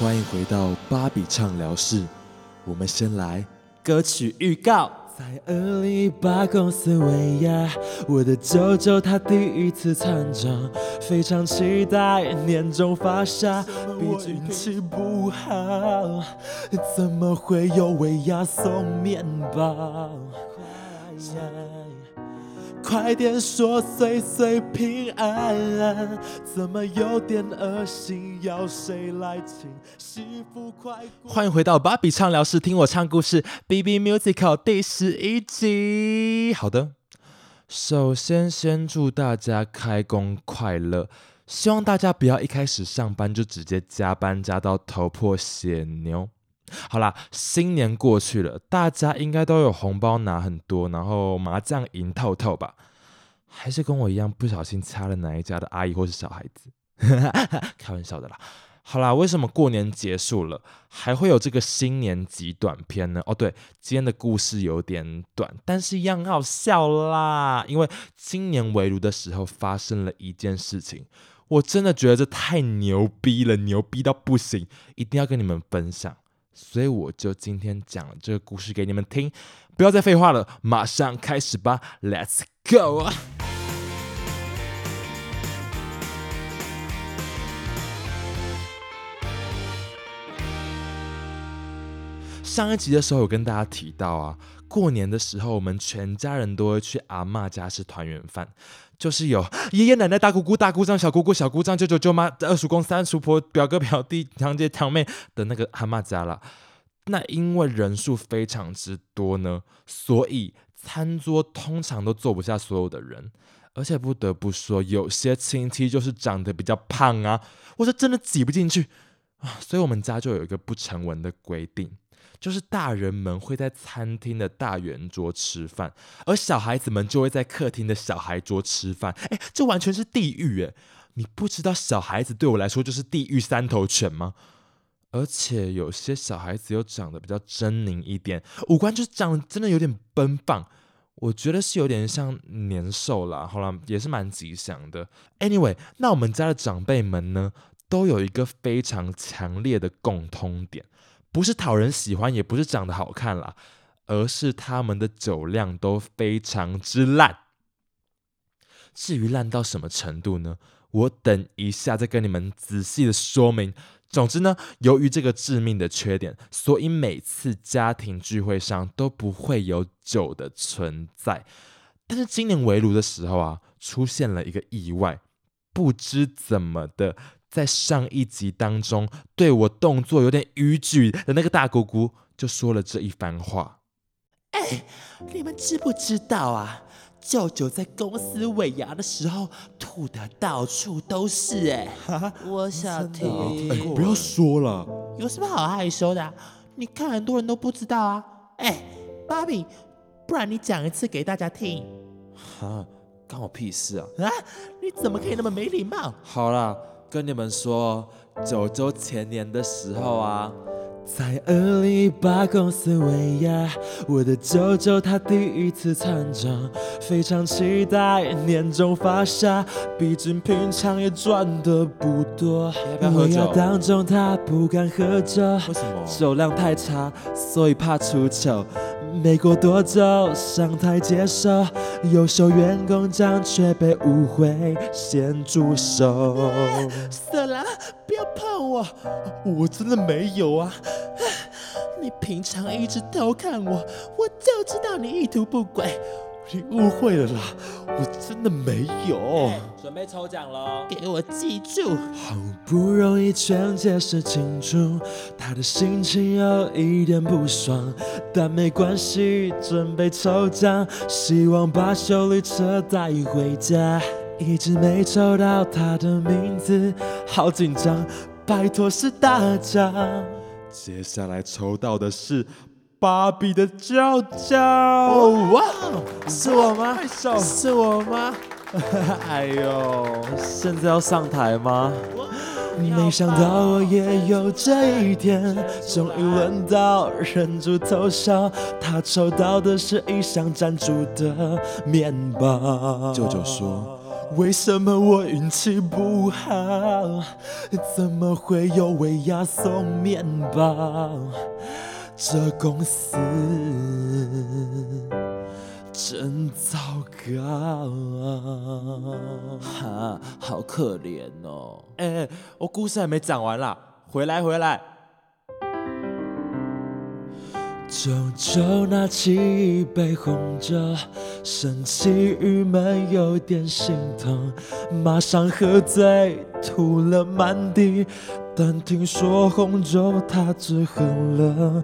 欢迎回到芭比畅聊室。我们先来歌曲预告。在二零一八公司维亚，我的舅舅他第一次参展，非常期待年终发下。我运气不好，怎么会有维亚送面包？快点说岁岁平安，怎么有点恶心？要谁来请？媳妇快欢迎回到芭比畅聊室，听我唱故事。B B Musical 第十一集。好的，首先先祝大家开工快乐，希望大家不要一开始上班就直接加班加到头破血流。好啦，新年过去了，大家应该都有红包拿很多，然后麻将赢透透吧？还是跟我一样不小心掐了哪一家的阿姨或是小孩子？开玩笑的啦。好啦，为什么过年结束了还会有这个新年集短片呢？哦，对，今天的故事有点短，但是一样好笑啦。因为今年围炉的时候发生了一件事情，我真的觉得这太牛逼了，牛逼到不行，一定要跟你们分享。所以我就今天讲了这个故事给你们听，不要再废话了，马上开始吧，Let's go！上一集的时候有跟大家提到啊，过年的时候我们全家人都会去阿妈家吃团圆饭。就是有爷爷奶奶、大姑姑、大姑丈、小姑姑、小姑丈、舅舅舅妈、二叔公、三叔婆、表哥表弟、堂姐堂妹的那个阿妈家了。那因为人数非常之多呢，所以餐桌通常都坐不下所有的人，而且不得不说，有些亲戚就是长得比较胖啊，我是真的挤不进去啊。所以我们家就有一个不成文的规定。就是大人们会在餐厅的大圆桌吃饭，而小孩子们就会在客厅的小孩桌吃饭。哎，这完全是地狱哎！你不知道小孩子对我来说就是地狱三头犬吗？而且有些小孩子又长得比较狰狞一点，五官就长得真的有点奔放，我觉得是有点像年兽啦。好了，也是蛮吉祥的。Anyway，那我们家的长辈们呢，都有一个非常强烈的共通点。不是讨人喜欢，也不是长得好看啦，而是他们的酒量都非常之烂。至于烂到什么程度呢？我等一下再跟你们仔细的说明。总之呢，由于这个致命的缺点，所以每次家庭聚会上都不会有酒的存在。但是今年围炉的时候啊，出现了一个意外，不知怎么的。在上一集当中，对我动作有点逾矩的那个大姑姑，就说了这一番话。哎，你们知不知道啊？舅舅在公司尾牙的时候吐的到处都是。哎，我想听。哎，不要说了，有什么好害羞的？你看很多人都不知道啊。哎，芭比，不然你讲一次给大家听。哈，关我屁事啊！啊，你怎么可以那么没礼貌？好啦。跟你们说，九州前年的时候啊，在二零一八公司维亚，我的舅舅他第一次参展，非常期待年终发下，毕竟平常也赚的不多。我要当中他不敢喝酒，为什么？酒量太差，所以怕出糗。没过多久，上台接受优秀员工奖，却被误会先住手。色狼，不要碰我！我真的没有啊！你平常一直偷看我，我就知道你意图不轨。你误会了啦，我真的没有。准备抽奖了，给我记住。好不容易全解释清楚，他的心情有一点不爽，但没关系，准备抽奖，希望把修理车带回家。一直没抽到他的名字，好紧张，拜托是大奖。接下来抽到的是。芭比的娇娇，哇，是我吗？是我吗？哎呦，现在要上台吗？没想到我也有这一天，终于轮到忍住偷笑。他抽到的是一箱赞助的面包。舅舅说。为什么我运气不好？怎么会有尾牙送面包？这公司真糟糕啊！哈，好可怜哦。哎、我故事还没讲完啦，回来回来。舅舅拿起一杯红酒，生气、郁闷，有点心疼，马上喝醉，吐了满地。但听说红酒他只喝了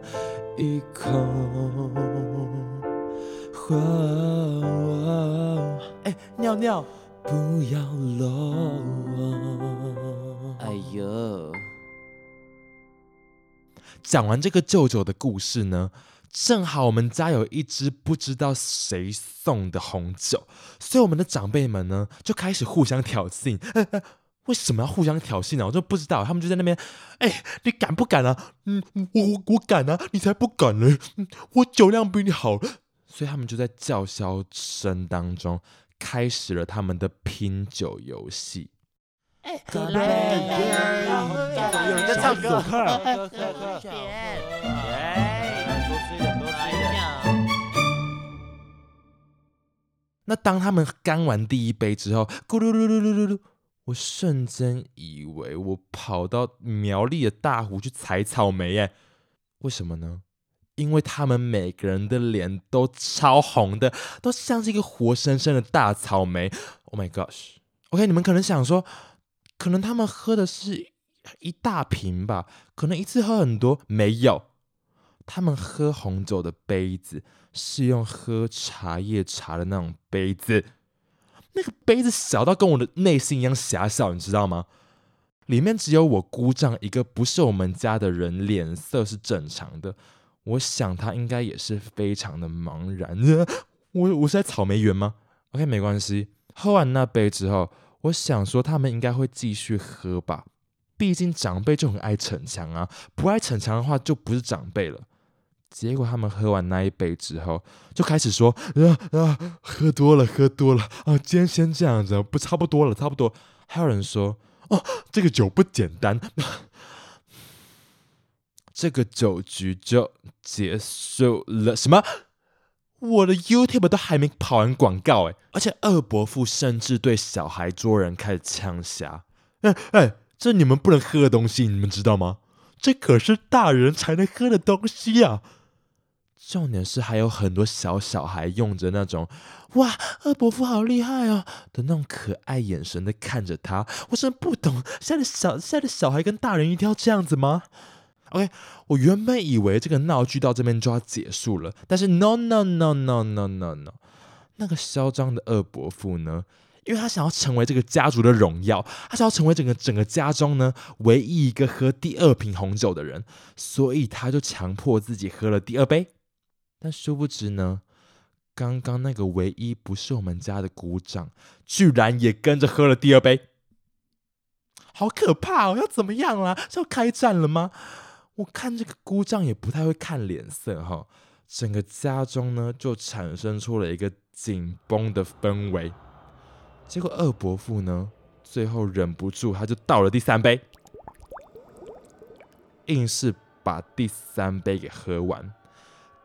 一口。哦哎、尿尿。不要漏。哎呦，讲完这个舅舅的故事呢，正好我们家有一支不知道谁送的红酒，所以我们的长辈们呢就开始互相挑衅。为什么要互相挑衅呢？我就不知道。他们就在那边，哎、你敢不敢啊？嗯，我我我敢啊，你才不敢呢、嗯我酒量比你好。所以他们就在叫嚣声当中开始了他们的拼酒游戏。干杯！有人在唱歌，那当他们干完第一杯！之后，咕噜噜噜噜噜噜，我瞬间以为我跑到苗栗的大湖去采草莓耶！为什么呢？因为他们每个人的脸都超红的，都像是一个活生生的大草莓。Oh my gosh！OK，、你们可能想说，可能他们喝的是一大瓶吧，可能一次喝很多，没有。他们喝红酒的杯子是用喝茶叶茶的那种杯子，那个杯子小到跟我的内心一样狭小，你知道吗？里面只有我姑丈一个不是我们家的人，脸色是正常的。我想他应该也是非常的茫然。我我是在草莓园吗？OK，没关系。喝完那杯之后，我想说他们应该会继续喝吧，毕竟长辈就很爱逞强啊，不爱逞强的话就不是长辈了。结果他们喝完那一杯之后，就开始说：“啊啊，喝多了，喝多了啊！今天先这样子，不差不多了，差不多。”还有人说：“哦，这个酒不简单。”这个酒局就结束了。什么？我的 YouTube 都还没跑完广告哎，而且二伯父甚至对小孩桌人开始呛瞎。哎哎，这你们不能喝的东西，你们知道吗？这可是大人才能喝的东西啊！重点是还有很多小小孩用着那种“哇，二伯父好厉害哦”的那种可爱眼神的看着他。我真的不懂，现在的小现在的小孩跟大人一定要这样子吗？OK，我原本以为这个闹剧到这边就要结束了，但是 no no no no no no no，那个嚣张的二伯父呢？因为他想要成为这个家族的荣耀，他想要成为整个整个家中呢唯一一个喝第二瓶红酒的人，所以他就强迫自己喝了第二杯。但殊不知呢，刚刚那个唯一不是我们家的姑丈，居然也跟着喝了第二杯，好可怕哦！要怎么样啦？是要开战了吗？我看这个姑丈也不太会看脸色哈，整个家中呢就产生出了一个紧绷的氛围。结果二伯父呢，最后忍不住，他就倒了第三杯，硬是把第三杯给喝完。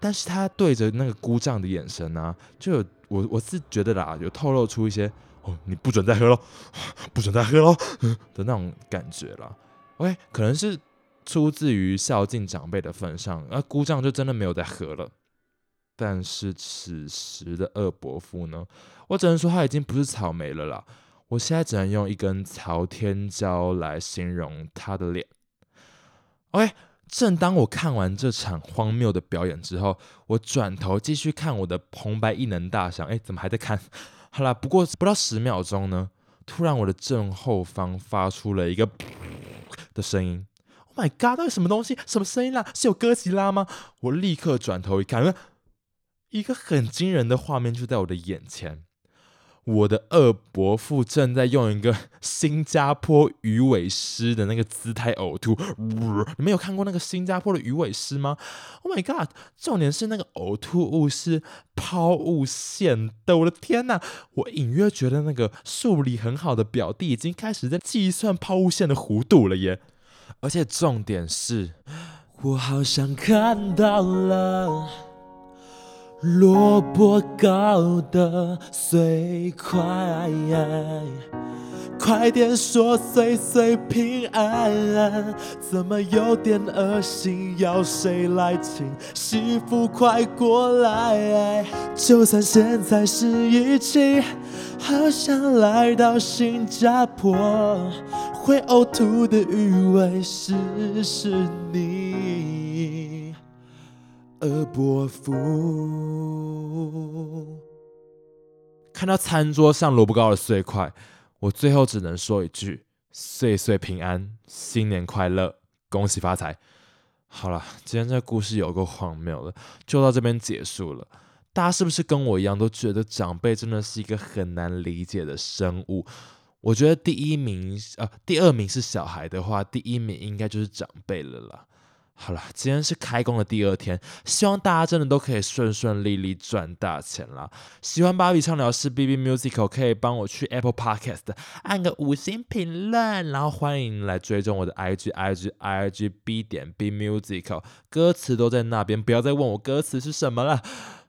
但是他对着那个姑丈的眼神啊，就有我我是觉得啦，有透露出一些哦，你不准再喝喽，不准再喝喽 的那种感觉啦。OK，可能是出自于孝敬长辈的份上，而姑丈就真的没有再喝了。但是此时的二伯父呢，我只能说他已经不是草莓了啦。我现在只能用一根朝天椒来形容他的脸。OK，正当我看完这场荒谬的表演之后，我转头继续看我的红白异能大赏。哎，怎么还在看？好啦，不过不到十秒钟呢，突然我的正后方发出了一个的声音。Oh my god！到底什么东西？什么声音啦？是有哥吉拉吗？我立刻转头一看，一个很惊人的画面就在我的眼前。我的二伯父正在用一个新加坡鱼尾狮的那个姿态呕吐。你们有看过那个新加坡的鱼尾狮吗？Oh my god！重点是那个呕吐物是抛物线的，我的天呐！我隐约觉得那个数理很好的表弟已经开始在计算抛物线的弧度了耶。而且重点是，我好像看到了。萝卜糕的碎块，快点说岁岁平安，怎么有点恶心？要谁来请？媳妇快过来！就算现在是一起，好想来到新加坡，会呕吐的鱼尾是是你。而伯父看到餐桌上萝卜糕的碎块，我最后只能说一句：岁岁平安，新年快乐，恭喜发财。好了，今天这故事有够荒谬的，就到这边结束了。大家是不是跟我一样，都觉得长辈真的是一个很难理解的生物？我觉得第一名，呃，第二名是小孩的话，第一名应该就是长辈了啦。好了，今天是开工的第二天，希望大家真的都可以顺顺利利赚大钱啦！喜欢芭比畅聊室 B B Musical，可以帮我去 Apple Podcast 按个五星评论，然后欢迎来追踪我的 I G I G I G B 点 B Musical，歌词都在那边，不要再问我歌词是什么了。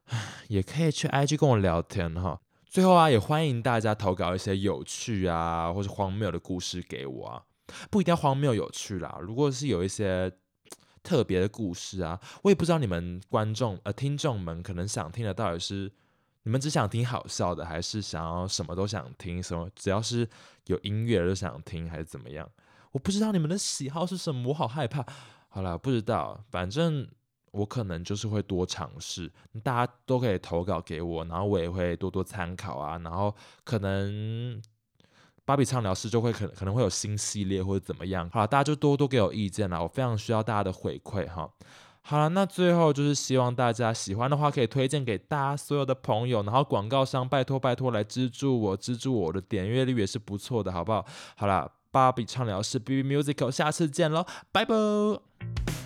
也可以去 I G 跟我聊天哈。最后啊，也欢迎大家投稿一些有趣啊或是荒谬的故事给我啊，不一定要荒谬有趣啦，如果是有一些。特别的故事啊，我也不知道你们观众呃听众们可能想听的到底是你们只想听好笑的，还是想要什么都想听，什么只要是有音乐都想听，还是怎么样？我不知道你们的喜好是什么，我好害怕。好了，不知道，反正我可能就是会多尝试，大家都可以投稿给我，然后我也会多多参考啊，然后可能。芭比畅聊室就会可可能会有新系列或者怎么样，好了，大家就多多给我意见啦，我非常需要大家的回馈哈。好了，那最后就是希望大家喜欢的话可以推荐给大家所有的朋友，然后广告商拜托拜托来资助我，资助我的点阅率也是不错的，好不好？好了，芭比畅聊室 B B Musical，下次见喽，拜拜。